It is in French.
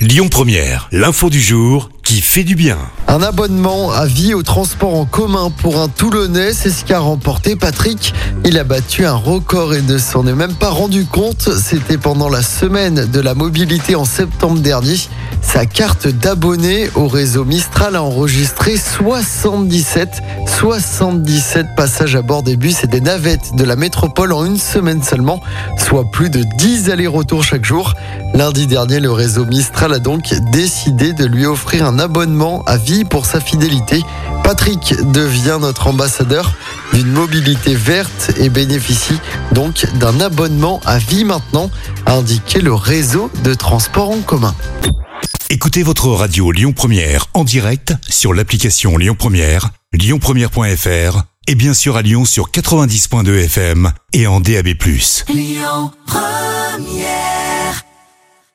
Lyon Première, l'info du jour qui fait du bien. Un abonnement à vie au transport en commun pour un Toulonnais, c'est ce qu'a remporté Patrick. Il a battu un record et ne s'en est même pas rendu compte. C'était pendant la semaine de la mobilité en septembre dernier. Sa carte d'abonné au réseau Mistral a enregistré 77, 77 passages à bord des bus et des navettes de la métropole en une semaine seulement, soit plus de 10 allers-retours chaque jour. Lundi dernier, le réseau Mistral a donc décidé de lui offrir un abonnement à vie pour sa fidélité. Patrick devient notre ambassadeur d'une mobilité verte et bénéficie donc d'un abonnement à vie maintenant, a indiqué le réseau de transport en commun. Écoutez votre radio Lyon Première en direct sur l'application Lyon Première, lyonpremière.fr et bien sûr à Lyon sur 90.2 FM et en DAB+. Lyon Première